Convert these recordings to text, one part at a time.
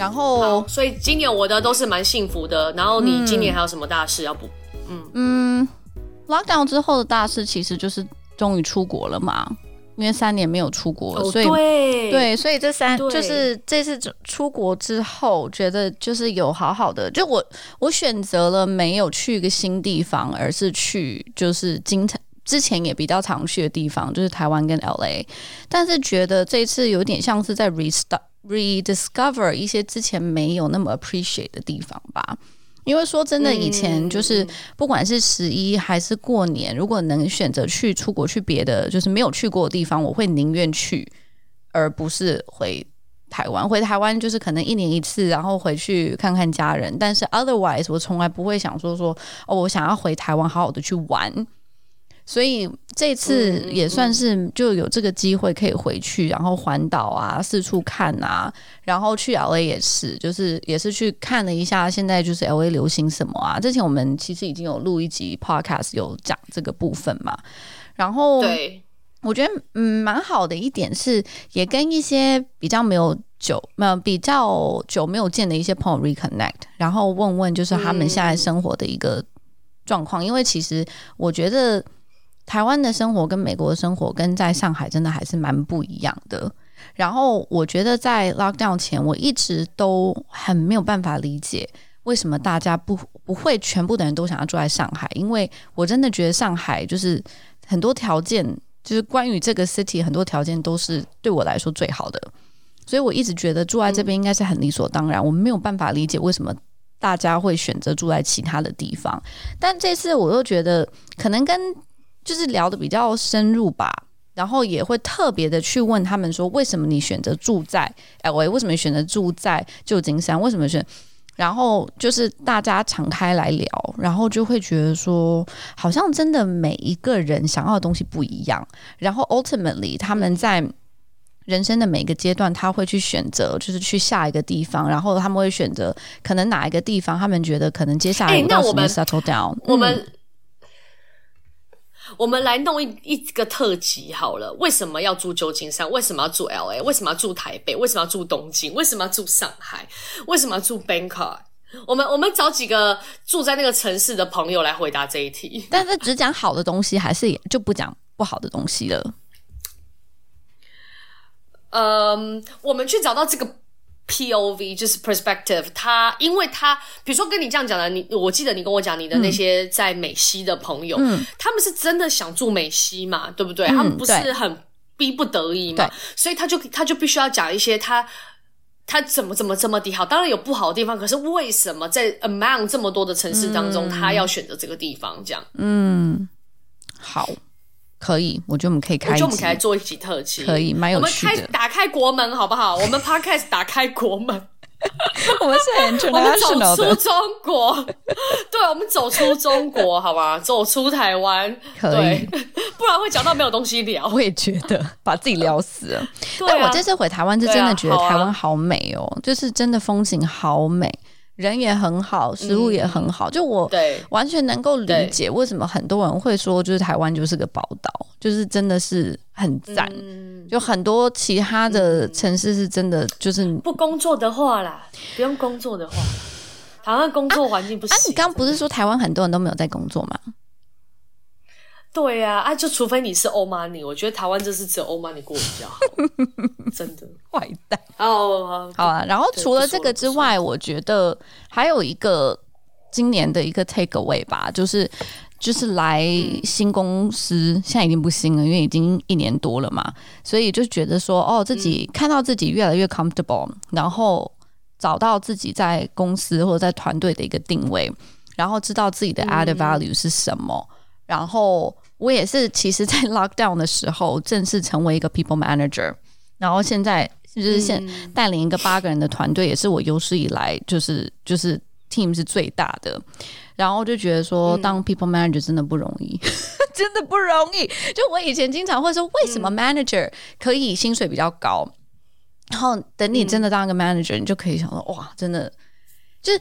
然后，所以今年我的都是蛮幸福的。然后你今年还有什么大事要补？嗯嗯，lockdown 之后的大事其实就是终于出国了嘛，因为三年没有出国，哦、所以对对，所以这三就是这次出国之后，觉得就是有好好的，就我我选择了没有去一个新地方，而是去就是经常之前也比较常去的地方，就是台湾跟 LA，但是觉得这次有点像是在 restart。Rediscover 一些之前没有那么 appreciate 的地方吧，因为说真的，以前就是不管是十一还是过年，如果能选择去出国去别的就是没有去过的地方，我会宁愿去，而不是回台湾。回台湾就是可能一年一次，然后回去看看家人。但是 otherwise，我从来不会想说说哦，我想要回台湾好好的去玩。所以这次也算是就有这个机会可以回去，然后环岛啊，四处看啊，然后去 LA 也是，就是也是去看了一下现在就是 LA 流行什么啊。之前我们其实已经有录一集 Podcast 有讲这个部分嘛。然后对，我觉得嗯蛮好的一点是，也跟一些比较没有久没有比较久没有见的一些朋友 reconnect，然后问问就是他们现在生活的一个状况，因为其实我觉得。台湾的生活跟美国的生活跟在上海真的还是蛮不一样的。然后我觉得在 lockdown 前，我一直都很没有办法理解为什么大家不不会全部的人都想要住在上海，因为我真的觉得上海就是很多条件，就是关于这个 city 很多条件都是对我来说最好的，所以我一直觉得住在这边应该是很理所当然。我没有办法理解为什么大家会选择住在其他的地方，但这次我又觉得可能跟就是聊的比较深入吧，然后也会特别的去问他们说，为什么你选择住在 LA？为什么选择住在旧金山？为什么选？然后就是大家敞开来聊，然后就会觉得说，好像真的每一个人想要的东西不一样。然后 ultimately 他们在人生的每个阶段，他会去选择，就是去下一个地方，然后他们会选择可能哪一个地方，他们觉得可能接下来那我们 settle down。我们。我们来弄一一个特辑好了。为什么要住旧金山？为什么要住 LA？为什么要住台北？为什么要住东京？为什么要住上海？为什么要住 Bangkok？我们我们找几个住在那个城市的朋友来回答这一题。但是只讲好的东西，还是也就不讲不好的东西了？嗯，我们去找到这个。POV 就是 perspective，他因为他比如说跟你这样讲的，你我记得你跟我讲你的那些在美西的朋友，嗯，他们是真的想住美西嘛，对不对？嗯，他们不是很逼不得已嘛，所以他就他就必须要讲一些他他怎么怎么这么的好，当然有不好的地方，可是为什么在 among 这么多的城市当中，嗯，他要选择这个地方？这样，嗯，好。可以，我觉得我们可以开一集，我觉得我们可以来做一集特辑，可以，蛮有趣的。我们开打开国门好不好？我们 Podcast 打开国门，我们是 international 的，我们走出中国，对，我们走出中国，好吧，走出台湾，可以，不然会讲到没有东西聊。我也觉得把自己聊死了。但我这次回台湾，就真的觉得台湾好美哦，就是真的风景好美。人也很好，食物也很好，嗯、就我完全能够理解为什么很多人会说，就是台湾就是个宝岛，就是真的是很赞。嗯、就很多其他的城市是真的，就是不工作的话啦，不用工作的话，台湾工作环境不行。啊，啊你刚不是说台湾很多人都没有在工作吗？对呀，啊，就除非你是欧 money，我觉得台湾就是只有欧 money 过比较好，真的坏蛋。哦，好啊。然后除了这个之外，我觉得还有一个今年的一个 take away 吧，就是就是来新公司，现在已经不新了，因为已经一年多了嘛，所以就觉得说，哦，自己看到自己越来越 comfortable，然后找到自己在公司或者在团队的一个定位，然后知道自己的 added value 是什么。然后我也是，其实，在 lockdown 的时候，正式成为一个 people manager。然后现在就是现带领一个八个人的团队，也是我有史以来就是就是 team 是最大的。然后就觉得说，当 people manager 真的不容易，嗯、真的不容易。就我以前经常会说，为什么 manager 可以薪水比较高？然后等你真的当一个 manager，你就可以想说，哇，真的就是。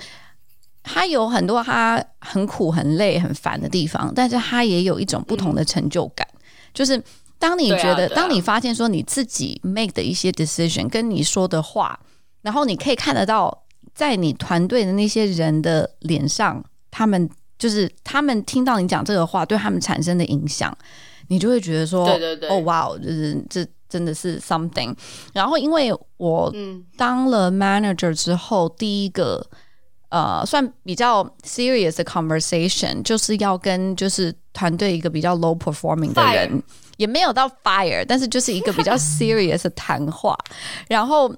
他有很多他很苦、很累、很烦的地方，但是他也有一种不同的成就感。嗯、就是当你觉得，啊啊、当你发现说你自己 make 的一些 decision 跟你说的话，然后你可以看得到，在你团队的那些人的脸上，他们就是他们听到你讲这个话，对他们产生的影响，你就会觉得说，对对对，哦，哇，就是这真的是 something。然后因为我当了 manager 之后，第一个呃，算比较 serious 的 conversation，就是要跟就是团队一个比较 low performing 的人，Fire. 也没有到 fire，但是就是一个比较 serious 的谈话，然后。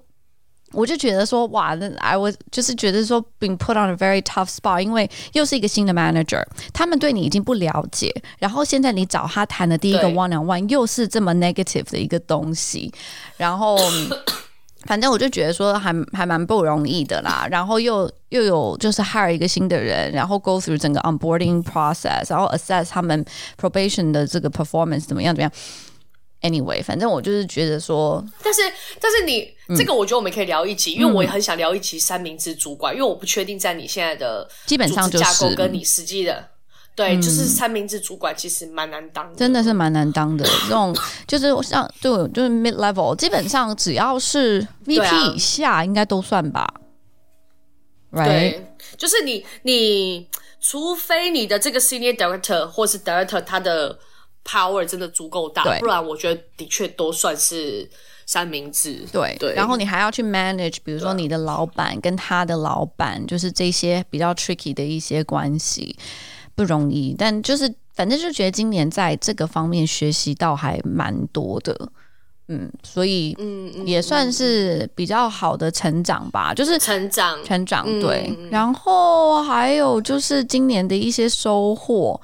我就觉得说，哇，那 I was 就是觉得说，being put on a very tough spot，因为又是一个新的 manager，他们对你已经不了解，然后现在你找他谈的第一个 one on one 又是这么 negative 的一个东西，然后反正我就觉得说还还蛮不容易的啦，然后又又有就是 hire 一个新的人，然后 go through 整个 onboarding process，然后 assess 他们 probation 的这个 performance 怎么样怎么样。Anyway，反正我就是觉得说，但是但是你、嗯、这个，我觉得我们可以聊一集，因为我也很想聊一集三明治主管，嗯、因为我不确定在你现在的基本上架构跟你实际的，对，嗯、就是三明治主管其实蛮难当的，真的是蛮难当的。这种就是像对，就是 mid level，基本上只要是 VP 以下，应该都算吧。对，啊、right? 对，就是你你，除非你的这个 senior director 或是 director 他的。power 真的足够大，不然我觉得的确都算是三明治。对对，然后你还要去 manage，比如说你的老板跟他的老板，就是这些比较 tricky 的一些关系，不容易。但就是反正就觉得今年在这个方面学习到还蛮多的，嗯，所以嗯也算是比较好的成长吧，就是成长成长对。嗯、然后还有就是今年的一些收获。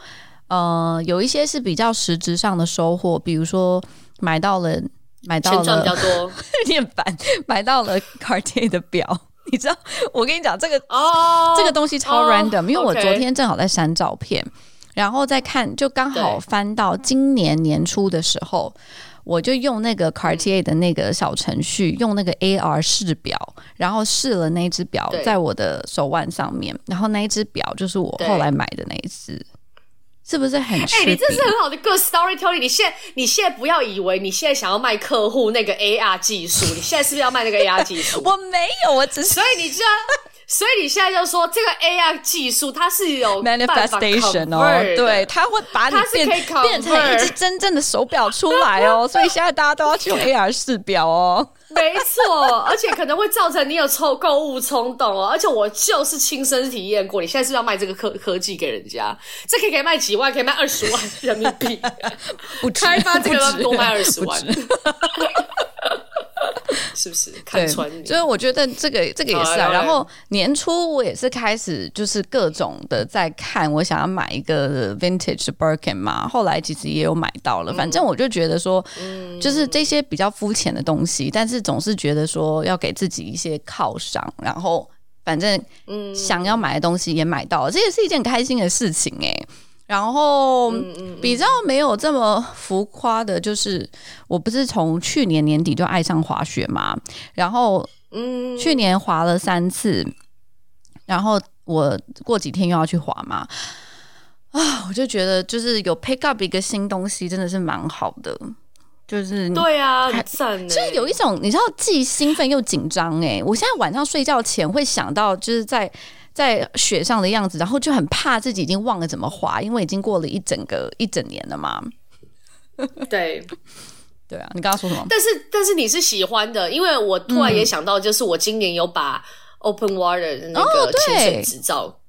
呃，有一些是比较实质上的收获，比如说买到了买到了，比较多，有点烦，买到了 Cartier 的表。你知道，我跟你讲这个哦，这个东西超 random，、哦、因为我昨天正好在删照片，哦 okay、然后再看，就刚好翻到今年年初的时候，我就用那个 Cartier 的那个小程序，用那个 AR 试表，然后试了那只表在我的手腕上面，然后那一只表就是我后来买的那一只。是不是很？哎、欸，你这是很好的 good storytelling。你现在，你现在不要以为你现在想要卖客户那个 AR 技术，你现在是不是要卖那个 AR 技术？我没有，我只是。所以你就，所以你现在就说这个 AR 技术它是有 manifestation 哦，对，它会把你变变成一只真正的手表出来哦。所以现在大家都要去用 AR 试表哦。没错，而且可能会造成你有抽购物冲动哦。而且我就是亲身体验过，你现在是要卖这个科科技给人家？这可以可以卖几万，可以卖二十万人民币。不开发这个要多卖二十万。是不是看穿你？所以我觉得这个这个也是啊。然后年初我也是开始就是各种的在看，我想要买一个 vintage Birkin 嘛。后来其实也有买到了。反正我就觉得说，就是这些比较肤浅的东西，但是总是觉得说要给自己一些犒赏。然后反正嗯想要买的东西也买到了，这也是一件开心的事情哎。然后比较没有这么浮夸的，就是我不是从去年年底就爱上滑雪嘛，然后嗯，去年滑了三次，然后我过几天又要去滑嘛，啊，我就觉得就是有 pick up 一个新东西，真的是蛮好的，就是对啊，很赞，就是有一种你知道既兴奋又紧张哎，我现在晚上睡觉前会想到就是在。在雪上的样子，然后就很怕自己已经忘了怎么滑，因为已经过了一整个一整年了嘛。对，对啊，你刚刚说什么？但是但是你是喜欢的，因为我突然也想到，就是我今年有把 Open Water 的那个潜水执照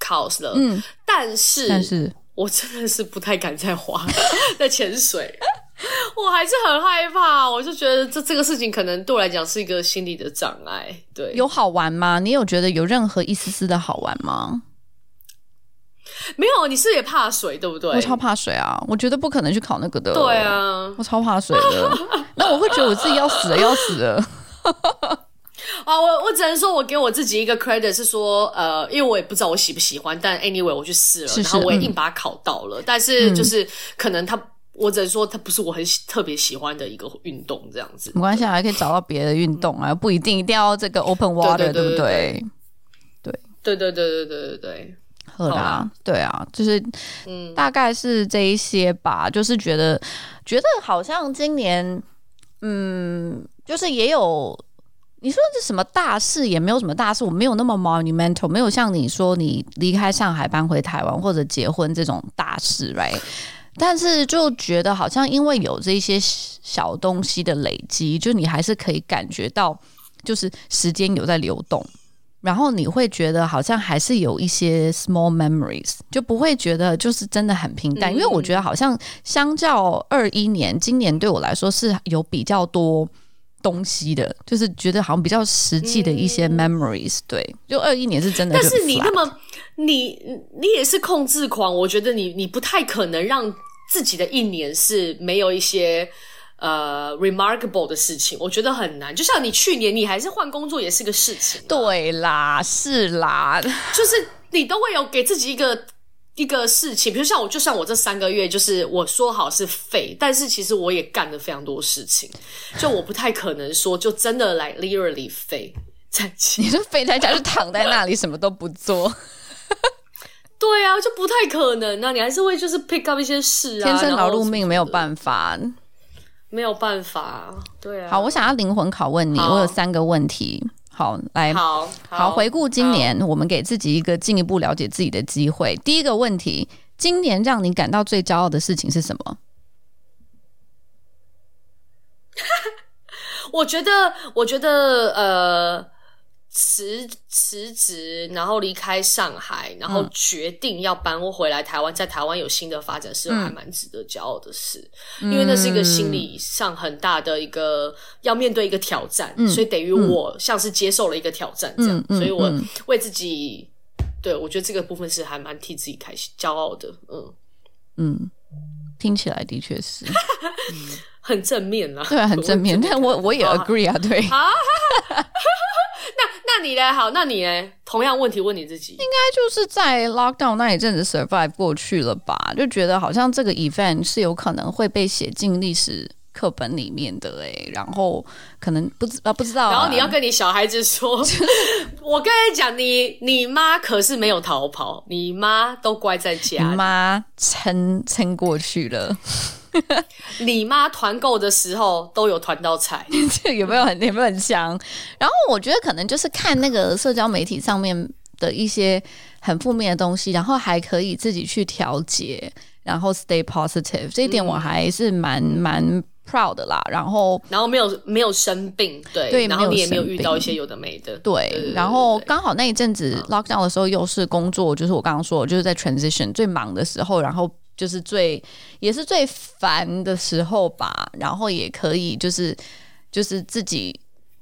考了，嗯，但是但是我真的是不太敢再滑 在潜水。我还是很害怕，我就觉得这这个事情可能对我来讲是一个心理的障碍。对，有好玩吗？你有觉得有任何一丝丝的好玩吗？没有，你是也怕水，对不对？我超怕水啊！我觉得不可能去考那个的。对啊，我超怕水的。那我会觉得我自己要死了，要死了。啊，我我只能说，我给我自己一个 credit 是说，呃，因为我也不知道我喜不喜欢，但 anyway 我去试了，是是然后我也硬把它考到了。嗯、但是就是可能他。我只能说，它不是我很特别喜欢的一个运动，这样子。没关系，还可以找到别的运动啊，不一定一定要这个 open water，对，对，对，对，对不对？对，对对对对对对对。好啦，对啊，就是，嗯，大概是这一些吧。就是觉得，觉得好像今年，嗯，就是也有你说这什么大事也没有什么大事，我没有那么 monumental，没有像你说你离开上海搬回台湾或者结婚这种大事，right？但是就觉得好像因为有这些小东西的累积，就你还是可以感觉到，就是时间有在流动，然后你会觉得好像还是有一些 small memories，就不会觉得就是真的很平淡，因为我觉得好像相较二一年，今年对我来说是有比较多。东西的，就是觉得好像比较实际的一些 memories，、嗯、对，就二一年是真的。但是你那么，你你也是控制狂，我觉得你你不太可能让自己的一年是没有一些呃 remarkable 的事情，我觉得很难。就像你去年你还是换工作也是个事情，对啦，是啦，就是你都会有给自己一个。一个事情，比如像我，就像我这三个月，就是我说好是废，但是其实我也干了非常多事情，就我不太可能说就真的来 literally 废在家，你是废在家就躺在那里什么都不做，对啊，就不太可能啊，你还是会就是 pick up 一些事啊，天生劳碌命没有办法，没有办法，对啊。好，我想要灵魂拷问你，我有三个问题。好，来，好，好，好，回顾今年，我们给自己一个进一步了解自己的机会。第一个问题，今年让你感到最骄傲的事情是什么？我觉得，我觉得，呃。辞辞职，然后离开上海，然后决定要搬回来台湾，在台湾有新的发展，是还蛮值得骄傲的事。嗯、因为那是一个心理上很大的一个要面对一个挑战，嗯、所以等于我像是接受了一个挑战这样，嗯、所以我为自己，嗯、对，我觉得这个部分是还蛮替自己开心、骄傲的。嗯。嗯，听起来的确是，嗯、很正面啊，对，很正面。但我我也 agree 啊，对。那你呢？好，那你呢？同样问题问你自己，应该就是在 lockdown 那一阵子 survive 过去了吧？就觉得好像这个 event 是有可能会被写进历史课本里面的哎，然后可能不知啊不知道，然后你要跟你小孩子说，我跟你讲，你你妈可是没有逃跑，你妈都乖在家，你妈撑撑过去了。你妈团购的时候都有团到菜，这 有没有很有没有很香？然后我觉得可能就是看那个社交媒体上面的一些很负面的东西，然后还可以自己去调节，然后 stay positive，这一点我还是蛮蛮、嗯、proud 的啦。然后然后没有没有生病，对对，然后你也没有遇到一些有的没的，对。对然后刚好那一阵子 lockdown 的时候又是工作，就是我刚刚说的就是在 transition 最忙的时候，然后。就是最也是最烦的时候吧，然后也可以就是就是自己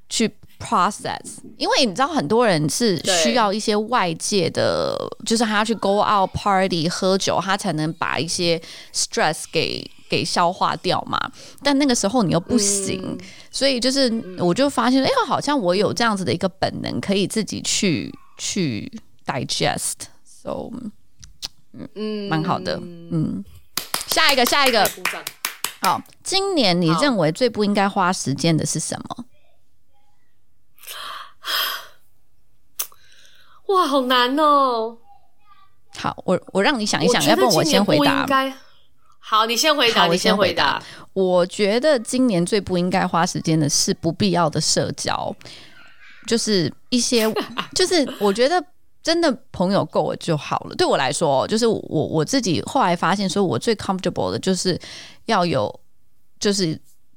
去 process，因为你知道很多人是需要一些外界的，就是他要去 go out party 喝酒，他才能把一些 stress 给给消化掉嘛。但那个时候你又不行，嗯、所以就是我就发现，哎、欸，好像我有这样子的一个本能，可以自己去去 digest，so。嗯，蛮好的。嗯，下一个，下一个。好，今年你认为最不应该花时间的是什么？哇，好难哦。好，我我让你想一想，要不然我先回答。好，你先回答，你先回答。我觉得今年最不应该花时间的是不必要的社交，就是一些，就是我觉得。真的朋友够了就好了。对我来说，就是我我自己后来发现，说我最 comfortable 的就是要有，就是。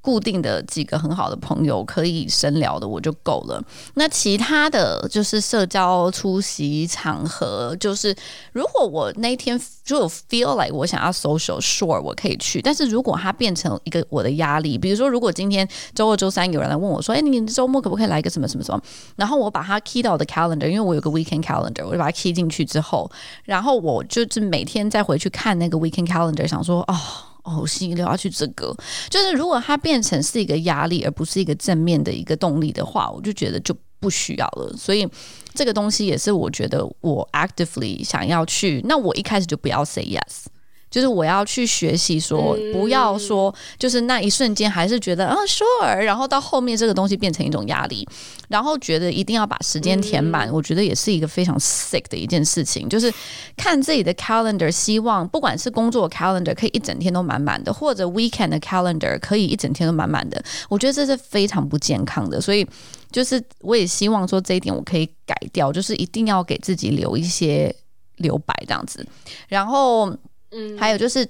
固定的几个很好的朋友可以深聊的我就够了。那其他的就是社交出席场合，就是如果我那天就 feel like 我想要 social，sure 我可以去。但是如果它变成一个我的压力，比如说如果今天周二、周三有人来问我说：“哎，你周末可不可以来一个什么什么什么？”然后我把它 key 到我的 calendar，因为我有个 weekend calendar，我就把它 key 进去之后，然后我就是每天再回去看那个 weekend calendar，想说哦。哦，心里要去这个，就是如果它变成是一个压力，而不是一个正面的一个动力的话，我就觉得就不需要了。所以这个东西也是我觉得我 actively 想要去。那我一开始就不要 say yes，就是我要去学习说，不要说就是那一瞬间还是觉得啊 sure，然后到后面这个东西变成一种压力，然后觉得一定要把时间填满，我觉得也是一个非常 sick 的一件事情。就是看自己的 calendar，希望不管是工作 calendar 可以一整天都满满的，或者 weekend 的 calendar 可以一整天都满满的，我觉得这是非常不健康的。所以就是我也希望说这一点我可以改掉，就是一定要给自己留一些留白这样子，然后。嗯，还有就是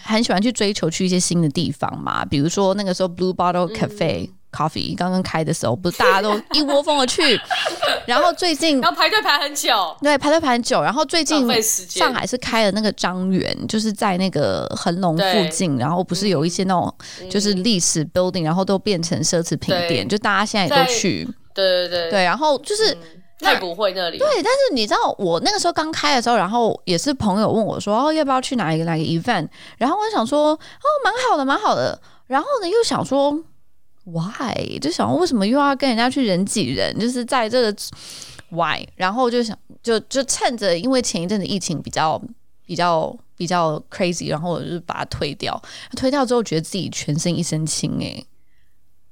很喜欢去追求去一些新的地方嘛，比如说那个时候 Blue Bottle Cafe、嗯、Coffee 刚刚开的时候，不是大家都一窝蜂的去，然后最近要排队排很久，对，排队排很久，然后最近上海是开了那个张园，就是在那个恒隆附近，然后不是有一些那种就是历史 building，然后都变成奢侈品店，就大家现在也都去，对对对。对，然后就是。嗯太古汇那里，对，但是你知道我那个时候刚开的时候，然后也是朋友问我说，哦，要不要去哪一个哪个 event？然后我就想说，哦，蛮好的，蛮好的。然后呢，又想说，why？就想为什么又要跟人家去人挤人？就是在这个 why？然后就想，就就趁着因为前一阵子疫情比较比较比较 crazy，然后我就把它推掉。推掉之后，觉得自己全身一身轻诶。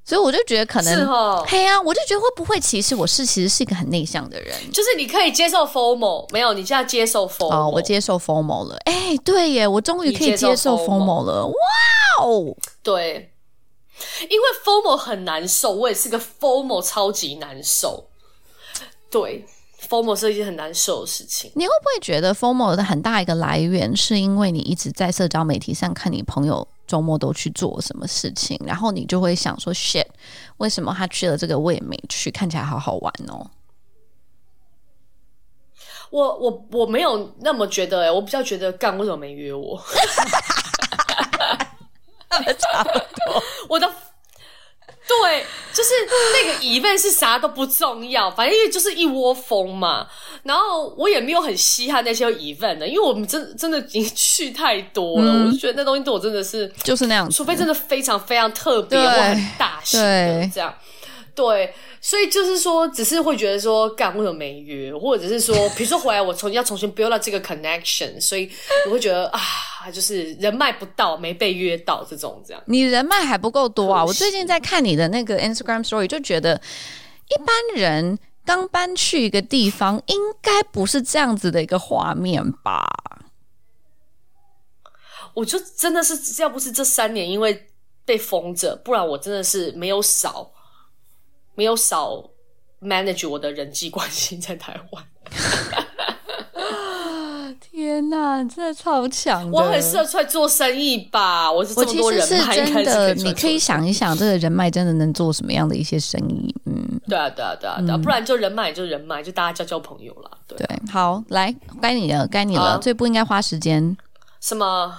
所以我就觉得可能，嘿啊，我就觉得会不会其实我是其实是一个很内向的人，就是你可以接受 formal，没有，你现在接受 FOMO，哦，我接受 formal 了，哎、欸，对耶，我终于可以接受 formal 了，哇哦，对，因为 formal 很难受，我也是个 formal 超级难受，对，formal 是一件很难受的事情。你会不会觉得 formal 的很大一个来源是因为你一直在社交媒体上看你朋友？周末都去做什么事情，然后你就会想说：“shit，为什么他去了这个我也没去？看起来好好玩哦。”我我我没有那么觉得哎、欸，我比较觉得干为什么没约我？差不多，我的。对，就是那个 event 是啥都不重要，反正就是一窝蜂嘛。然后我也没有很稀罕那些 event 的，因为我们真真的已经去太多了，嗯、我就觉得那东西对我真的是就是那样子，除非真的非常非常特别或很大型的这样。对，所以就是说，只是会觉得说，干为什么没约，或者是说，比如说回来我重新要重新 build up 这个 connection，所以我会觉得啊，就是人脉不到，没被约到这种这样。你人脉还不够多啊！我最近在看你的那个 Instagram story，就觉得一般人刚搬去一个地方，应该不是这样子的一个画面吧？我就真的是要不是这三年因为被封着，不然我真的是没有少。没有少 manage 我的人际关系在台湾。天哪，真的超强！我很适合出来做生意吧？我是这么多人脉，我其实是真的，你可以想一想，这个人脉真的能做什么样的一些生意？嗯，对啊，对啊，对啊，对啊，不然就人脉就人脉，就大家交交朋友啦。对，对，好，来，该你了，该你了，啊、最不应该花时间。什么？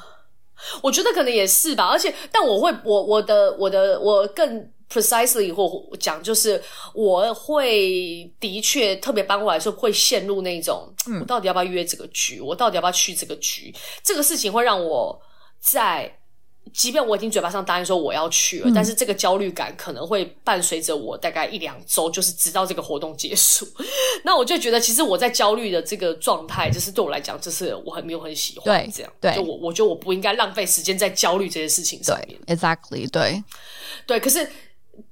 我觉得可能也是吧，而且，但我会，我我的我的我更。Precisely 或讲就是，我会的确特别搬过来的时候会陷入那种，我到底要不要约这个局？我到底要不要去这个局？这个事情会让我在，即便我已经嘴巴上答应说我要去了，但是这个焦虑感可能会伴随着我大概一两周，就是直到这个活动结束。那我就觉得，其实我在焦虑的这个状态，就是对我来讲，就是我很没有很喜欢这样。对，就我我觉得我不应该浪费时间在焦虑这些事情上面。Exactly，对，对，可是。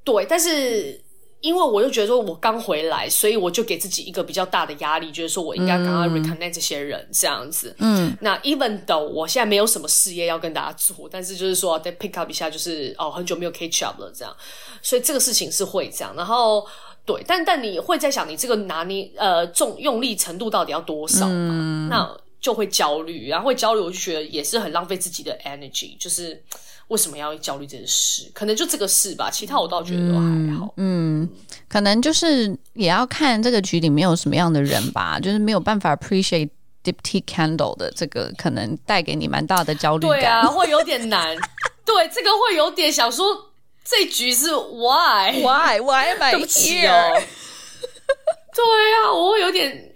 对，但是因为我又觉得说，我刚回来，所以我就给自己一个比较大的压力，就是说我应该赶快 reconnect 这些人这样子。嗯，那 even though 我现在没有什么事业要跟大家做，但是就是说再 pick up 一下，就是哦，很久没有 catch up 了这样，所以这个事情是会这样。然后对，但但你会在想，你这个拿捏呃重用力程度到底要多少嘛？嗯，那就会焦虑，然后会焦虑，我就觉得也是很浪费自己的 energy，就是。为什么要焦虑这件事？可能就这个事吧，其他我倒觉得都还好。嗯，嗯，可能就是也要看这个局里面有什么样的人吧，就是没有办法 appreciate Diptyque Candle 的这个，可能带给你蛮大的焦虑感。对啊，会有点难。对，这个会有点想说，这局是 Why Why Why am I here？哦、对啊，我会有点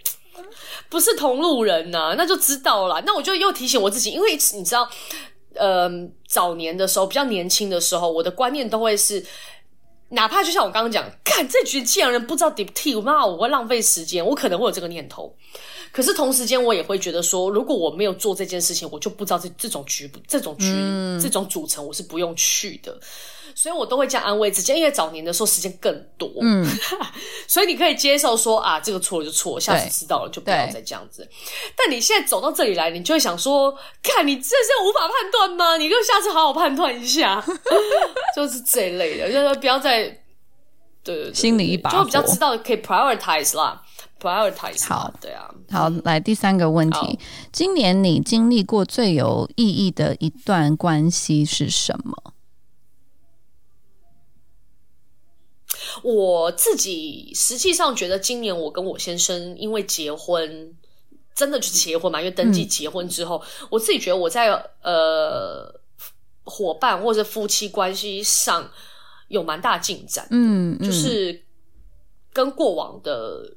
不是同路人呐、啊，那就知道了。那我就又提醒我自己，因为你知道。呃，早年的时候，比较年轻的时候，我的观念都会是，哪怕就像我刚刚讲，看这局既然人不知道 Diptyque，我妈我会浪费时间，我可能会有这个念头。可是同时间我也会觉得说，如果我没有做这件事情，我就不知道这这种局、这种局、嗯、这种组成，我是不用去的。所以我都会这样安慰自己，因为早年的时候时间更多，嗯，所以你可以接受说啊，这个错了就错了，下次知道了就不要再这样子。但你现在走到这里来，你就会想说，看你这是无法判断吗？你就下次好好判断一下，就是这一类的，就是不要再对，对，对，心里一把就比较知道可以 prioritize 啦，prioritize 好，对啊，好，来第三个问题，今年你经历过最有意义的一段关系是什么？我自己实际上觉得，今年我跟我先生因为结婚，真的去结婚嘛？因为登记结婚之后，嗯、我自己觉得我在呃伙伴或者夫妻关系上有蛮大进展。嗯，嗯，就是跟过往的。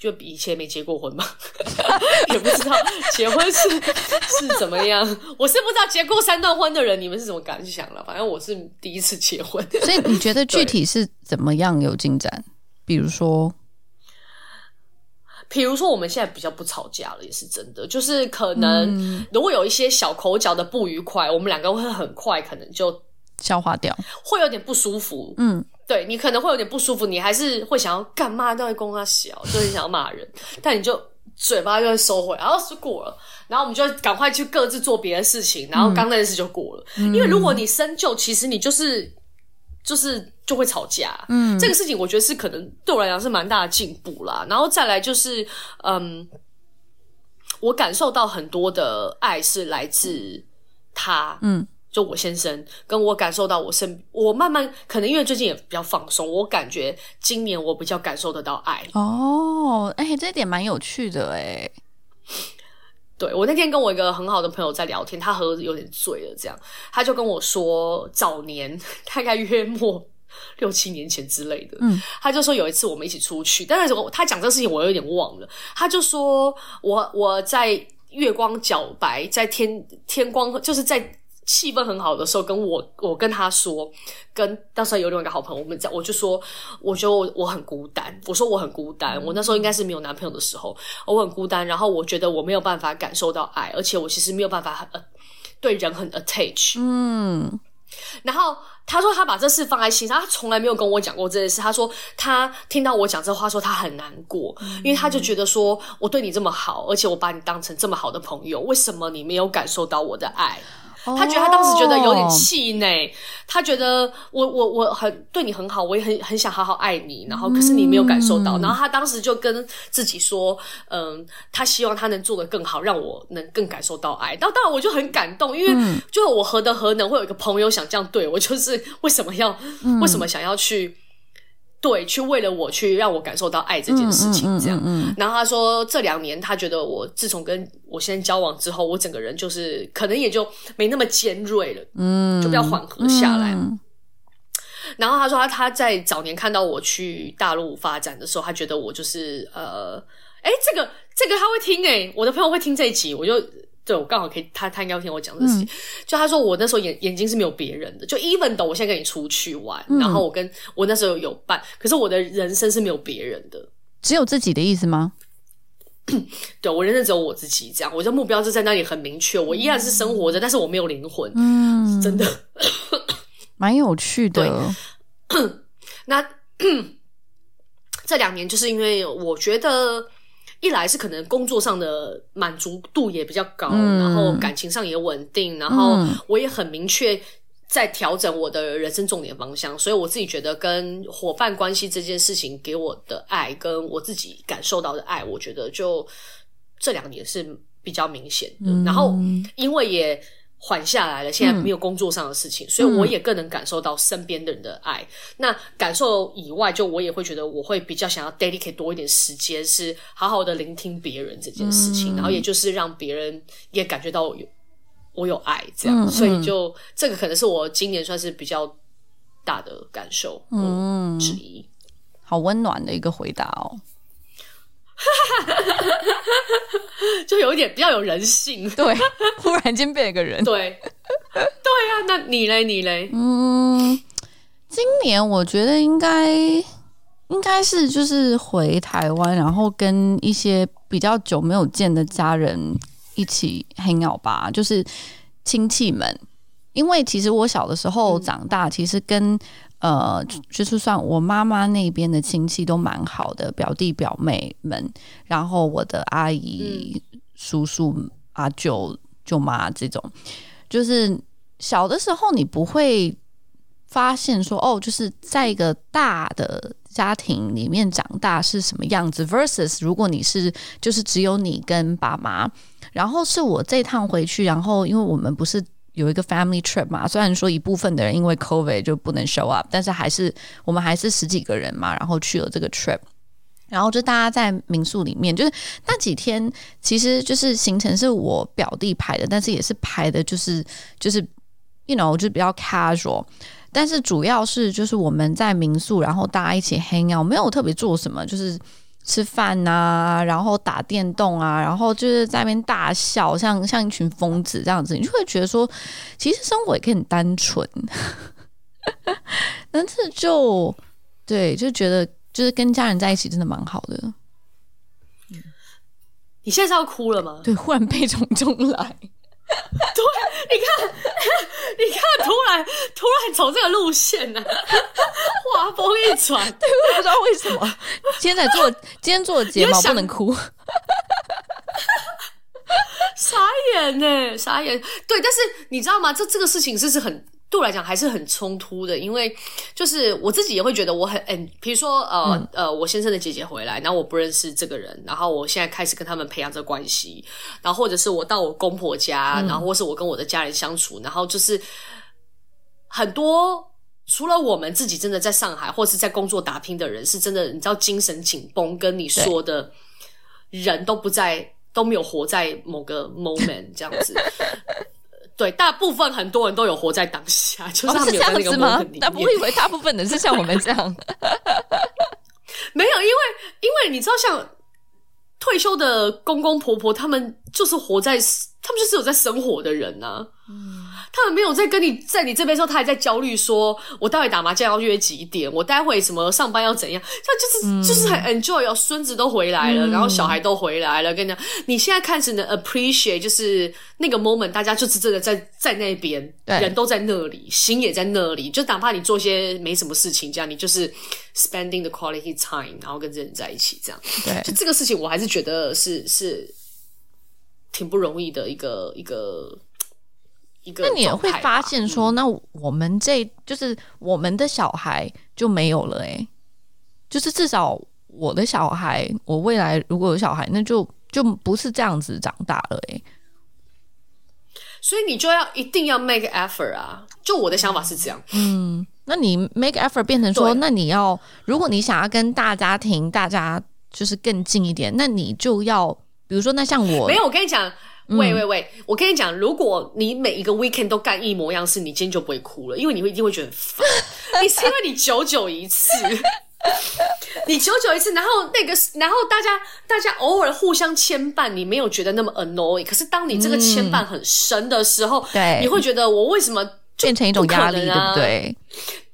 就比以前没结过婚嘛，也不知道结婚是是怎么样。我是不知道结过三段婚的人，你们是怎么感想了？反正我是第一次结婚，所以你觉得具体是怎么样有进展？比如说，比如说我们现在比较不吵架了，也是真的。就是可能如果有一些小口角的不愉快，我们两个会很快可能就消化掉，会有点不舒服。嗯。对，你可能会有点不舒服，你还是会想要干嘛都会供他小，就是想要骂人，但你就嘴巴就会收回，然后是过了，然后我们就赶快去各自做别的事情，然后刚那件事就过了。嗯、因为如果你深究，其实你就是就是就会吵架。嗯，这个事情我觉得是可能对我来讲是蛮大的进步啦。然后再来就是，嗯，我感受到很多的爱是来自他。嗯。就我先生跟我感受到我身，我慢慢可能因为最近也比较放松，我感觉今年我比较感受得到爱哦，哎、欸，这一点蛮有趣的哎。对，我那天跟我一个很好的朋友在聊天，他喝有点醉了，这样他就跟我说，早年大概约莫六七年前之类的，嗯，他就说有一次我们一起出去，但是他讲这个事情我有点忘了，他就说我我在月光皎白，在天天光就是在。气氛很好的时候，跟我我跟他说，跟当时有另外一个好朋友，我们在我就说，我觉得我我很孤单，我说我很孤单，我那时候应该是没有男朋友的时候，我很孤单，然后我觉得我没有办法感受到爱，而且我其实没有办法很呃对人很 attach，嗯，然后他说他把这事放在心上，他从来没有跟我讲过这件事，他说他听到我讲这话，说他很难过，因为他就觉得说我对你这么好，而且我把你当成这么好的朋友，为什么你没有感受到我的爱？他觉得他当时觉得有点气馁，oh. 他觉得我我我很对你很好，我也很很想好好爱你，然后可是你没有感受到，mm. 然后他当时就跟自己说，嗯，他希望他能做的更好，让我能更感受到爱。当当然我就很感动，因为就我何德何能会有一个朋友想这样对我，就是为什么要、mm. 为什么想要去。对，去为了我去让我感受到爱这件事情，这样。嗯嗯嗯嗯、然后他说，这两年他觉得我自从跟我先生交往之后，我整个人就是可能也就没那么尖锐了，嗯，就比较缓和下来。然后他说他他在早年看到我去大陆发展的时候，他觉得我就是呃，哎这个这个他会听诶，我的朋友会听这一集，我就。对，我刚好可以，他他应该会听我讲这些。嗯、就他说我那时候眼眼睛是没有别人的，就 even 的，我现在跟你出去玩，嗯、然后我跟我那时候有伴，可是我的人生是没有别人的，只有自己的意思吗？对，我人生只有我自己，这样，我的目标就在那里很明确，我依然是生活着，嗯、但是我没有灵魂，嗯，真的，蛮有趣的。那 这两年就是因为我觉得。一来是可能工作上的满足度也比较高，嗯、然后感情上也稳定，然后我也很明确在调整我的人生重点方向，所以我自己觉得跟伙伴关系这件事情给我的爱，跟我自己感受到的爱，我觉得就这两年是比较明显的。嗯、然后因为也。缓下来了，现在没有工作上的事情，嗯、所以我也更能感受到身边的人的爱。嗯、那感受以外，就我也会觉得我会比较想要 dedicate 多一点时间，是好好的聆听别人这件事情，嗯、然后也就是让别人也感觉到我有我有爱这样。嗯、所以就这个可能是我今年算是比较大的感受嗯之一。好温暖的一个回答哦。哈哈哈哈哈！就有一点比较有人性，对，忽然间变一个人，对，对啊，那你嘞？你嘞？嗯，今年我觉得应该应该是就是回台湾，然后跟一些比较久没有见的家人一起 hang out 吧，就是亲戚们。因为其实我小的时候长大，其实跟呃，就是算我妈妈那边的亲戚都蛮好的，表弟表妹们，然后我的阿姨、叔叔、阿舅、舅妈这种，就是小的时候你不会发现说哦，就是在一个大的家庭里面长大是什么样子，versus 如果你是就是只有你跟爸妈，然后是我这趟回去，然后因为我们不是。有一个 family trip 嘛，虽然说一部分的人因为 COVID 就不能 show up，但是还是我们还是十几个人嘛，然后去了这个 trip，然后就大家在民宿里面，就是那几天其实就是行程是我表弟排的，但是也是排的就是就是，you know 就比较 casual，但是主要是就是我们在民宿，然后大家一起 hang out，没有特别做什么，就是。吃饭呐、啊，然后打电动啊，然后就是在那边大笑，像像一群疯子这样子，你就会觉得说，其实生活也可以很单纯，但是就对，就觉得就是跟家人在一起真的蛮好的。嗯，你现在是要哭了吗？对，忽然悲从中来。对，你看，你看，突然突然从这个路线呢、啊，话锋一转，对，我不知道为什么今天在做，今天做的睫毛不能哭，傻眼呢，傻眼。对，但是你知道吗？这这个事情是是很。对我来讲还是很冲突的，因为就是我自己也会觉得我很嗯，比如说呃、嗯、呃，我先生的姐姐回来，然后我不认识这个人，然后我现在开始跟他们培养这个关系，然后或者是我到我公婆家，然后或是我跟我的家人相处，嗯、然后就是很多除了我们自己真的在上海或是在工作打拼的人，是真的你知道精神紧绷，跟你说的人都不在，都没有活在某个 moment 这样子。对，大部分很多人都有活在当下，就是他们有在那个 moment 里面。哦，那不会以为大部分人是像我们这样？没有，因为因为你知道，像退休的公公婆婆，他们就是活在，他们就是有在生活的人啊。嗯。他们没有在跟你在你这边的时候，他还在焦虑，说我待会打麻将要约几点，我待会什么上班要怎样，这样就是、嗯、就是很 enjoy 哦，孙子都回来了，嗯、然后小孩都回来了，跟你讲，你现在开始能 appreciate，就是那个 moment，大家就是真的在在那边，人都在那里，心也在那里，就哪怕你做些没什么事情，这样你就是 spending the quality time，然后跟这人在一起，这样，对，就这个事情，我还是觉得是是挺不容易的一个一个。那你也会发现说，那我们这就是我们的小孩就没有了诶、欸，就是至少我的小孩，我未来如果有小孩，那就就不是这样子长大了诶、欸。所以你就要一定要 make effort 啊！就我的想法是这样。嗯，那你 make effort 变成说，那你要如果你想要跟大家庭大家就是更近一点，那你就要比如说，那像我没有，我跟你讲。喂喂喂！我跟你讲，如果你每一个 weekend 都干一模一样事，你今天就不会哭了，因为你会一定会觉得很烦。你是因为你久久一次，你久久一次，然后那个，然后大家大家偶尔互相牵绊，你没有觉得那么 annoying。可是当你这个牵绊很深的时候，对、嗯，你会觉得我为什么变成一种压力，对不对？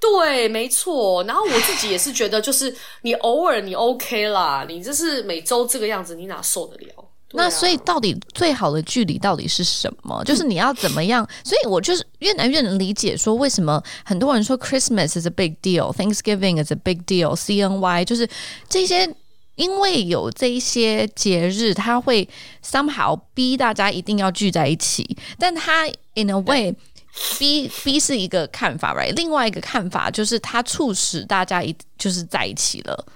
对，没错。然后我自己也是觉得，就是你偶尔你 OK 啦，你这是每周这个样子，你哪受得了？那所以到底最好的距离到底是什么？就是你要怎么样？所以我就是越来越能理解说，为什么很多人说 Christmas is a big deal，Thanksgiving is a big deal，CNY 就是这些，因为有这一些节日，它会 somehow 逼大家一定要聚在一起。但它 in a way 逼逼是一个看法，right？另外一个看法就是它促使大家一就是在一起了。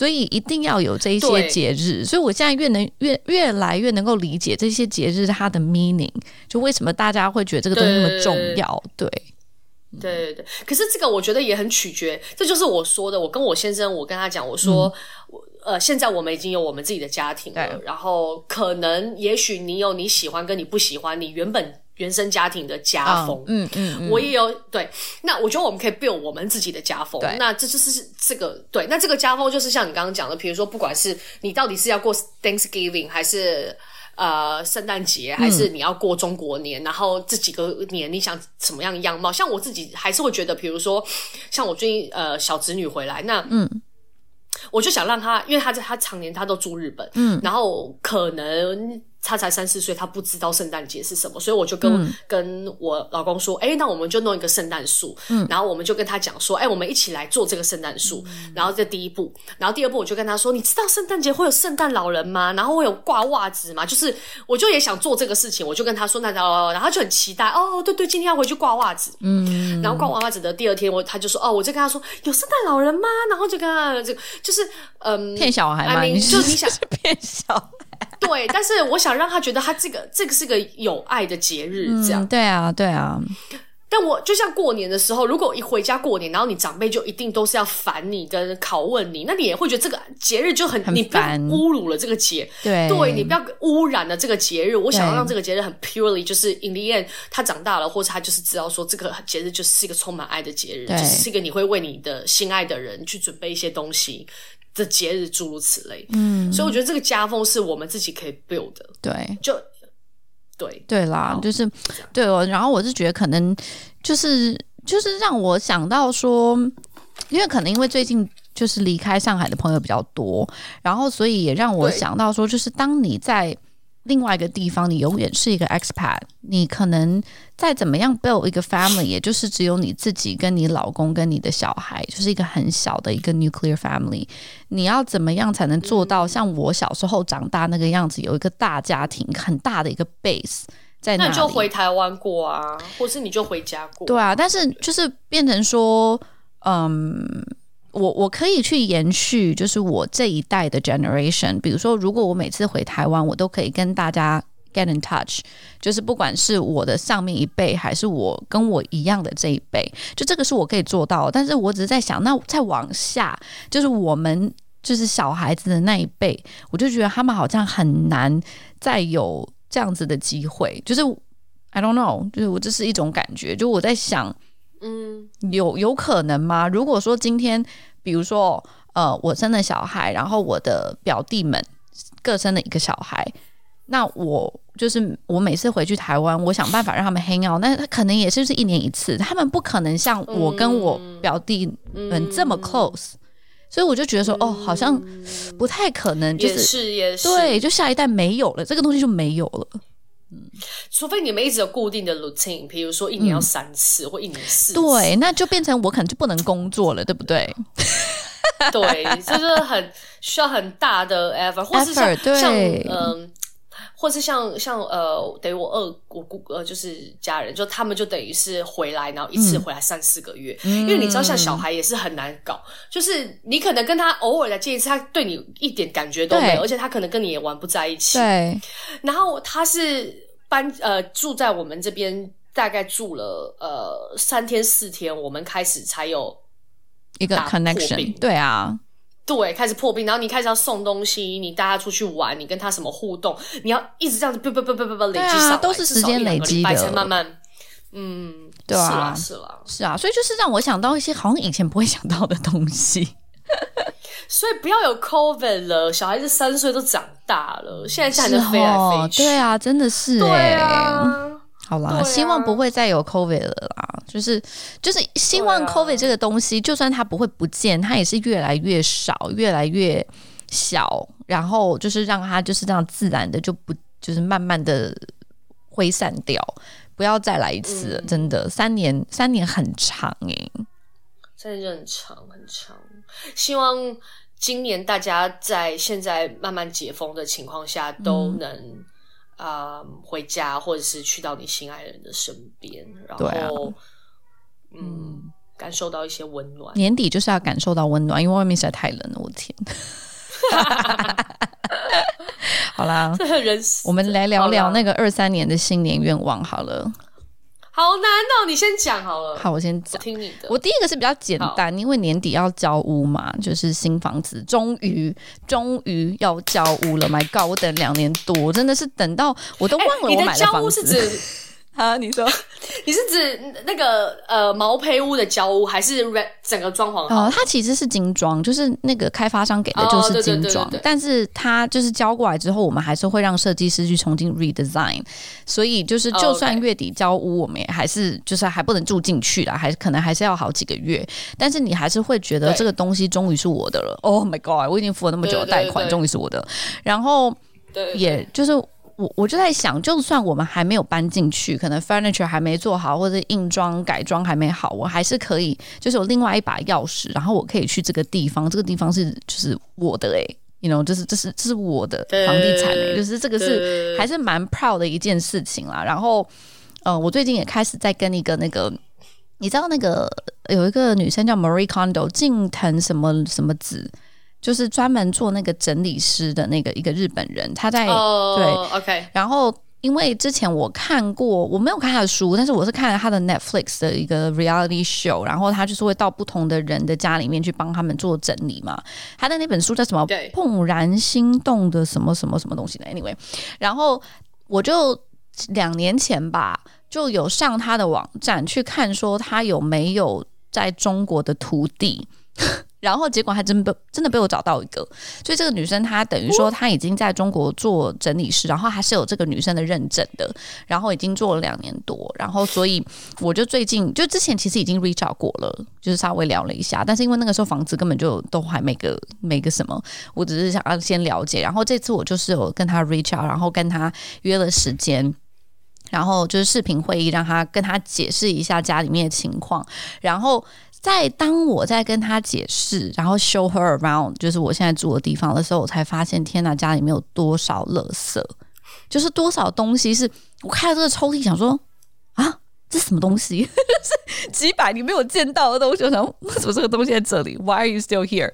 所以一定要有这一些节日，所以我现在越能越越来越能够理解这些节日它的 meaning，就为什么大家会觉得这个东西那么重要？对，对对对。可是这个我觉得也很取决，这就是我说的。我跟我先生，我跟他讲，我说，嗯、呃，现在我们已经有我们自己的家庭了，然后可能也许你有你喜欢跟你不喜欢，你原本。原生家庭的家风，嗯嗯，嗯，我也有对。那我觉得我们可以 build 我们自己的家风。那这就是这个对。那这个家风就是像你刚刚讲的，比如说，不管是你到底是要过 Thanksgiving，还是呃圣诞节，还是你要过中国年，嗯，然后这几个年你想什么样的样貌？像我自己还是会觉得，比如说像我最近呃小侄女回来，那嗯。我就想让他，因为他在他常年他都住日本，嗯，然后可能。他才三四岁，他不知道圣诞节是什么，所以我就跟、嗯、跟我老公说，哎、欸，那我们就弄一个圣诞树，嗯，然后我们就跟他讲说，哎、欸，我们一起来做这个圣诞树，嗯、然后这第一步，然后第二步我就跟他说，你知道圣诞节会有圣诞老人吗？然后会有挂袜子吗？就是我就也想做这个事情，我就跟他说，那然后然后他就很期待，哦，对对，今天要回去挂袜子，嗯，然后挂完袜子的第二天，我他就说，哦，我就跟他说，有圣诞老人吗？然后就跟他这个就是嗯，骗小孩嘛，I mean, 就你想骗小孩。对，但是我想让他觉得他这个这个是个有爱的节日，这样、嗯。对啊，对啊。但我就像过年的时候，如果一回家过年，然后你长辈就一定都是要烦你跟拷问你，那你也会觉得这个节日就很，你不要侮辱了这个节，对，对你不要污染了这个节日。我想要让这个节日很 purely，就是 in the end，他长大了，或者他就是知道说这个节日就是一个充满爱的节日，就是一个你会为你的心爱的人去准备一些东西。的节日诸如此类，嗯，所以我觉得这个家风是我们自己可以 build 的，对，就对对啦，就是对哦。然后我是觉得可能就是就是让我想到说，因为可能因为最近就是离开上海的朋友比较多，然后所以也让我想到说，就是当你在。另外一个地方，你永远是一个 expat，你可能再怎么样 build 一个 family，也就是只有你自己跟你老公跟你的小孩，就是一个很小的一个 nuclear family。你要怎么样才能做到像我小时候长大那个样子，有一个大家庭，很大的一个 base 在那你就回台湾过啊，或是你就回家过。对啊，但是就是变成说，嗯。我我可以去延续，就是我这一代的 generation。比如说，如果我每次回台湾，我都可以跟大家 get in touch，就是不管是我的上面一辈，还是我跟我一样的这一辈，就这个是我可以做到。但是我只是在想，那再往下，就是我们就是小孩子的那一辈，我就觉得他们好像很难再有这样子的机会。就是 I don't know，就是我这是一种感觉。就我在想。嗯，有有可能吗？如果说今天，比如说，呃，我生了小孩，然后我的表弟们各生了一个小孩，那我就是我每次回去台湾，我想办法让他们 hang out，那他可能也是是一年一次，他们不可能像我跟我表弟们这么 close，嗯，所以我就觉得说，哦，好像不太可能，就是，也是也是，对，就下一代没有了，这个东西就没有了。嗯，除非你们一直有固定的 routine，比如说一年要三次、嗯、或一年四次，对，那就变成我可能就不能工作了，对不对？对，就是很需要很大的 effort，或是像像嗯、呃，或是像像呃，等于我二我姑呃，就是家人，就他们就等于是回来，然后一次回来三四个月，嗯、因为你知道，像小孩也是很难搞，就是你可能跟他偶尔的见一次，他对你一点感觉都没有，而且他可能跟你也玩不在一起。对，然后他是。搬呃住在我们这边，大概住了呃三天四天，我们开始才有一个 connection。对啊，对，开始破冰，然后你开始要送东西，你带他出去玩，你跟他什么互动，你要一直这样子，不不不不不不累积上来，都是时间累积的，才慢慢，嗯，对啊，是啦，是啊，所以就是让我想到一些好像以前不会想到的东西。所以不要有 COVID 了，小孩子三岁都长大了，现在现在飞来飞去。对啊，真的是。对啊，好啦，啊、希望不会再有 COVID 了啦。就是就是希望 COVID 这个东西，啊、就算它不会不见，它也是越来越少，越来越小，然后就是让它就是这样自然的就不就是慢慢的挥散掉，不要再来一次真的，三年三年很长诶、欸，三年就很长很长。希望。今年大家在现在慢慢解封的情况下，都能啊、嗯呃、回家，或者是去到你心爱人的身边，然后、啊、嗯，感受到一些温暖。年底就是要感受到温暖，因为外面实在太冷了，我天！好啦，人我们来聊聊那个二三年的新年愿望好了。好难哦，你先讲好了。好，我先讲。听你的。我第一个是比较简单，因为年底要交屋嘛，就是新房子终于终于要交屋了。My God，我等两年多，真的是等到我都忘了我买的房子。欸、你的交屋是指啊，你说 你是指那个呃毛坯屋的交屋，还是整个装潢？哦，它其实是精装，就是那个开发商给的就是精装，但是它就是交过来之后，我们还是会让设计师去重新 redesign。所以就是就算月底交屋，我们也还是就是还不能住进去啦，还是可能还是要好几个月。但是你还是会觉得这个东西终于是我的了。Oh my god！我已经付了那么久的贷款，终于是我的。然后也就是。我我就在想，就算我们还没有搬进去，可能 furniture 还没做好，或者硬装改装还没好，我还是可以，就是有另外一把钥匙，然后我可以去这个地方，这个地方是就是我的诶、欸、you know，就是这是这是我的房地产诶、欸，就是这个是还是蛮 proud 的一件事情啦。然后，呃，我最近也开始在跟一个那个，你知道那个有一个女生叫 Marie Kondo，近藤什么什么子。就是专门做那个整理师的那个一个日本人，他在、oh, 对，OK。然后因为之前我看过，我没有看他的书，但是我是看了他的 Netflix 的一个 reality show，然后他就是会到不同的人的家里面去帮他们做整理嘛。他的那本书叫什么？《怦然心动的什么什么什么东西的 Anyway，然后我就两年前吧，就有上他的网站去看，说他有没有在中国的徒弟。然后结果还真被真的被我找到一个，所以这个女生她等于说她已经在中国做整理师，然后还是有这个女生的认证的，然后已经做了两年多，然后所以我就最近就之前其实已经 reach out 过了，就是稍微聊了一下，但是因为那个时候房子根本就都还没个没个什么，我只是想要先了解，然后这次我就是有跟她 reach out，然后跟她约了时间，然后就是视频会议，让她跟她解释一下家里面的情况，然后。在当我在跟他解释，然后 show her around，就是我现在住的地方的时候，我才发现，天哪，家里面有多少垃圾，就是多少东西是我开了这个抽屉，想说啊，这什么东西？是 几百你没有见到的东西，我想为什么这个东西在这里？Why are you still here？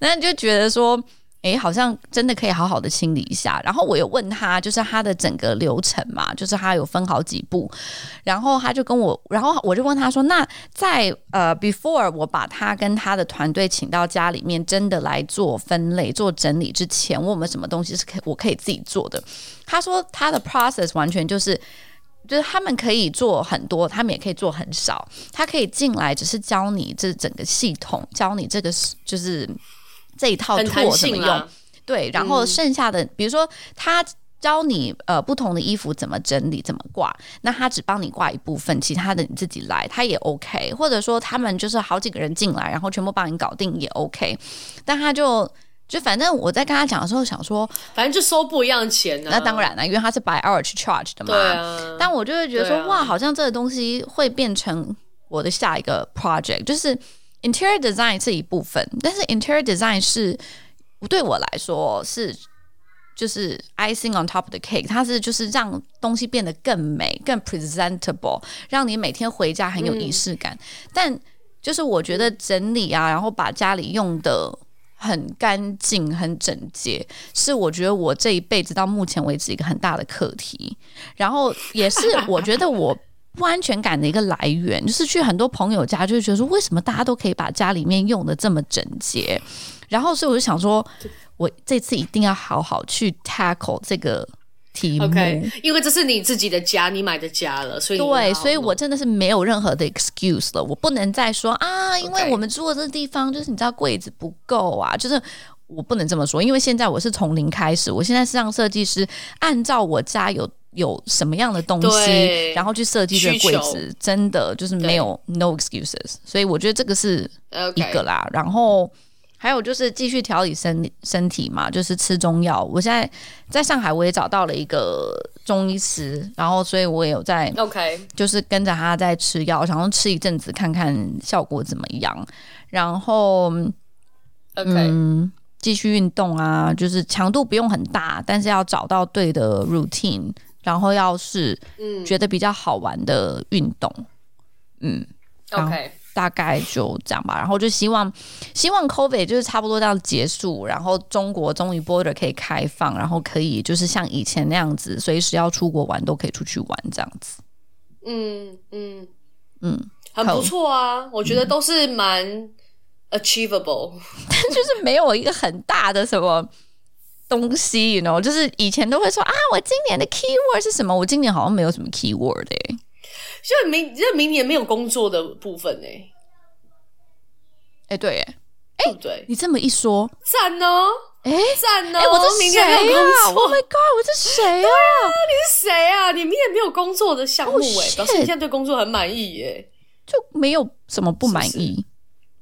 那你就觉得说。诶，好像真的可以好好的清理一下。然后我有问他，就是他的整个流程嘛，就是他有分好几步。然后他就跟我，然后我就问他说：“那在呃，before 我把他跟他的团队请到家里面，真的来做分类、做整理之前，我们什么东西是可我可以自己做的？”他说他的 process 完全就是，就是他们可以做很多，他们也可以做很少。他可以进来，只是教你这整个系统，教你这个就是。这一套托怎么用？对，然后剩下的，嗯、比如说他教你呃不同的衣服怎么整理、怎么挂，那他只帮你挂一部分，其他的你自己来，他也 OK。或者说他们就是好几个人进来，然后全部帮你搞定也 OK。但他就就反正我在跟他讲的时候，想说反正就收不一样的钱呢、啊。那当然了，因为他是 by hour 去 charge 的嘛。对啊。但我就会觉得说，啊、哇，好像这个东西会变成我的下一个 project，就是。Interior design 是一部分，但是 Interior design 是对我来说是就是 icing on top of the cake，它是就是让东西变得更美、更 presentable，让你每天回家很有仪式感。嗯、但就是我觉得整理啊，然后把家里用的很干净、很整洁，是我觉得我这一辈子到目前为止一个很大的课题。然后也是我觉得我。不安全感的一个来源，就是去很多朋友家，就会觉得说，为什么大家都可以把家里面用的这么整洁？然后，所以我就想说，我这次一定要好好去 tackle 这个题目，okay, 因为这是你自己的家，你买的家了，所以对，所以我真的是没有任何的 excuse 了，我不能再说啊，因为我们住的这个地方，就是你知道柜子不够啊，就是我不能这么说，因为现在我是从零开始，我现在是让设计师按照我家有。有什么样的东西，然后去设计这个柜子，真的就是没有 no excuses，所以我觉得这个是一个啦。然后还有就是继续调理身身体嘛，就是吃中药。我现在在上海，我也找到了一个中医师，然后所以我也有在 OK，就是跟着他在吃药，想要吃一阵子看看效果怎么样。然后 OK，嗯，继续运动啊，就是强度不用很大，但是要找到对的 routine。然后要是觉得比较好玩的运动，嗯，OK，大概就这样吧。然后就希望，希望 COVID 就是差不多这样结束，然后中国终于 border 可以开放，然后可以就是像以前那样子，随时要出国玩都可以出去玩这样子。嗯嗯嗯，很不错啊，我觉得都是蛮 achievable，但 就是没有一个很大的什么。东西，you know，就是以前都会说啊，我今年的 keyword 是什么？我今年好像没有什么 keyword 哎、欸，就明就明年没有工作的部分哎、欸，哎、欸、对哎，哎对，你这么一说，赞哦，哎赞哦，哎我这谁啊？Oh my god，我这谁啊？你是谁啊？你明年没有工作的项目哎、欸，oh, 表示你现在对工作很满意耶、欸，就没有什么不满意。是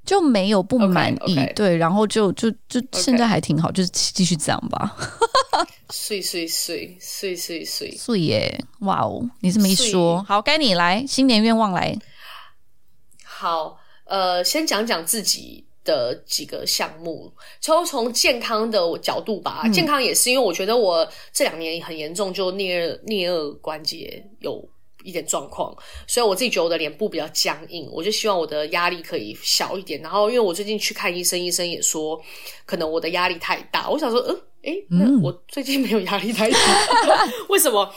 就没有不满意，okay, okay. 对，然后就就就现在还挺好.就是继续这样吧。碎碎碎碎碎碎碎耶！哇哦，你这么一说，好，该你来，新年愿望来。好，呃，先讲讲自己的几个项目，从从健康的角度吧。嗯、健康也是因为我觉得我这两年很严重，就颞颌颞颌关节有。一点状况，所以我自己觉得我的脸部比较僵硬，我就希望我的压力可以小一点。然后，因为我最近去看医生，医生也说可能我的压力太大。我想说，呃，诶，那我最近没有压力太大，嗯、为什么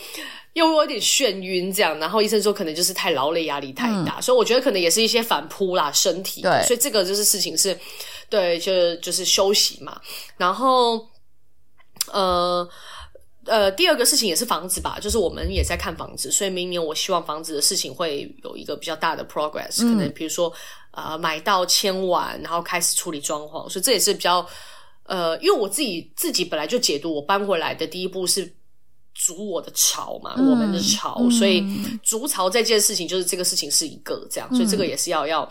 又有点眩晕这样？然后医生说可能就是太劳累，压力太大。嗯、所以我觉得可能也是一些反扑啦，身体。对，所以这个就是事情是，对，就就是休息嘛。然后，呃。呃，第二个事情也是房子吧，就是我们也在看房子，所以明年我希望房子的事情会有一个比较大的 progress，嗯、可能比如说呃买到签完，然后开始处理装潢，所以这也是比较呃，因为我自己自己本来就解读我搬回来的第一步是筑我的巢嘛，嗯、我们的巢，嗯、所以筑巢这件事情就是这个事情是一个这样，所以这个也是要要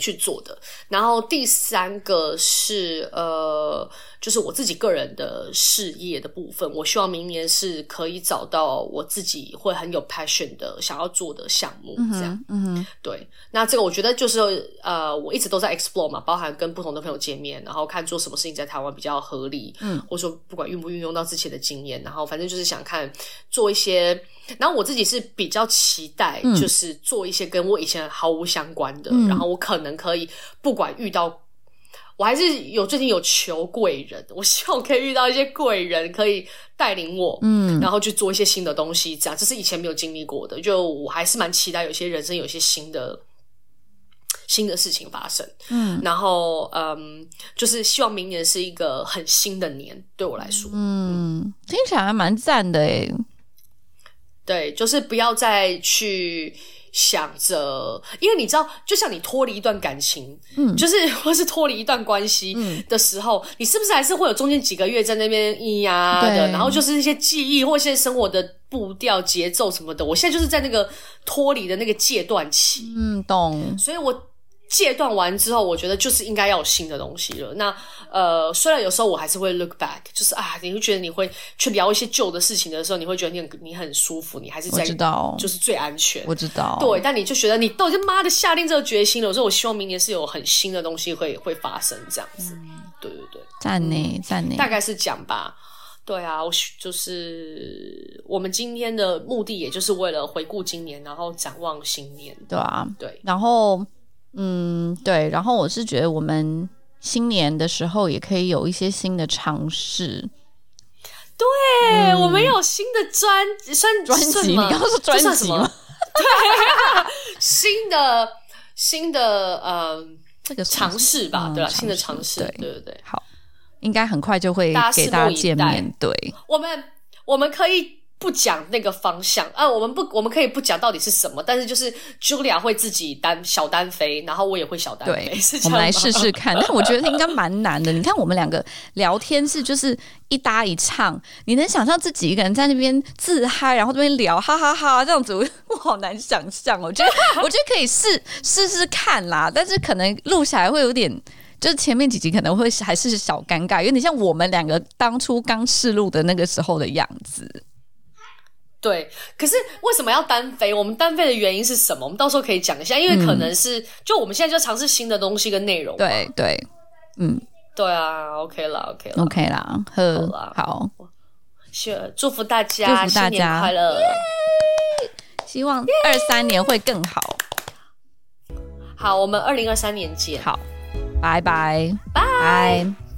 去做的。然后第三个是呃。就是我自己个人的事业的部分，我希望明年是可以找到我自己会很有 passion 的想要做的项目，这样，嗯，嗯哼，对。那这个我觉得就是呃，我一直都在 explore 嘛，包含跟不同的朋友见面，然后看做什么事情在台湾比较合理，嗯，或者说不管运不运用到之前的经验，然后反正就是想看做一些。然后我自己是比较期待，就是做一些跟我以前毫无相关的，嗯，然后我可能可以不管遇到。我还是有最近有求贵人，我希望可以遇到一些贵人，可以带领我，嗯，然后去做一些新的东西，这样这是以前没有经历过的。就我还是蛮期待有些人生有些新的新的事情发生，嗯，然后嗯，就是希望明年是一个很新的年，对我来说，嗯，嗯听起来还蛮赞的诶。对，就是不要再去。想着，因为你知道，就像你脱离一段感情，嗯，就是 或是脱离一段关系的时候，嗯、你是不是还是会有中间几个月在那边咿呀的，然后就是一些记忆或一些生活的步调、节奏什么的。我现在就是在那个脱离的那个戒断期，嗯，懂。所以我。戒断完之后，我觉得就是应该要有新的东西了。那呃，虽然有时候我还是会 look back，就是啊，你会觉得你会去聊一些旧的事情的时候，你会觉得你很你很舒服，你还是在知道就是最安全。我知道，对，但你就觉得你都已经妈的下定这个决心了，我说我希望明年是有很新的东西会会发生这样子。嗯、对对对，赞呢赞呢，大概是讲吧。对啊，我就是我们今天的目的，也就是为了回顾今年，然后展望新年。对啊，对，然后。嗯，对，然后我是觉得我们新年的时候也可以有一些新的尝试。对，嗯、我们有新的专专专辑，你刚刚说专辑吗？对，新的新的呃，这个尝试吧，嗯、对吧？新的尝试，对对对，好，应该很快就会给大家见面。对，我们我们可以。不讲那个方向啊，我们不，我们可以不讲到底是什么，但是就是 Julia 会自己单小单飞，然后我也会小单飞，对，我们来试试看。但我觉得应该蛮难的。你看我们两个聊天是就是一搭一唱，你能想象自己一个人在那边自嗨，然后这边聊哈哈哈哈这样子，我好难想象。我觉得我觉得可以试试试看啦，但是可能录下来会有点，就是前面几集可能会还是小尴尬，有点像我们两个当初刚试录的那个时候的样子。对，可是为什么要单飞？我们单飞的原因是什么？我们到时候可以讲一下，因为可能是、嗯、就我们现在就尝试新的东西跟内容。对对，嗯，对啊，OK 啦，OK 啦，OK 啦，呵好啦，好，是祝福大家，祝福大家新年快乐，希望二三年会更好。好，我们二零二三年见。好，拜拜，拜拜。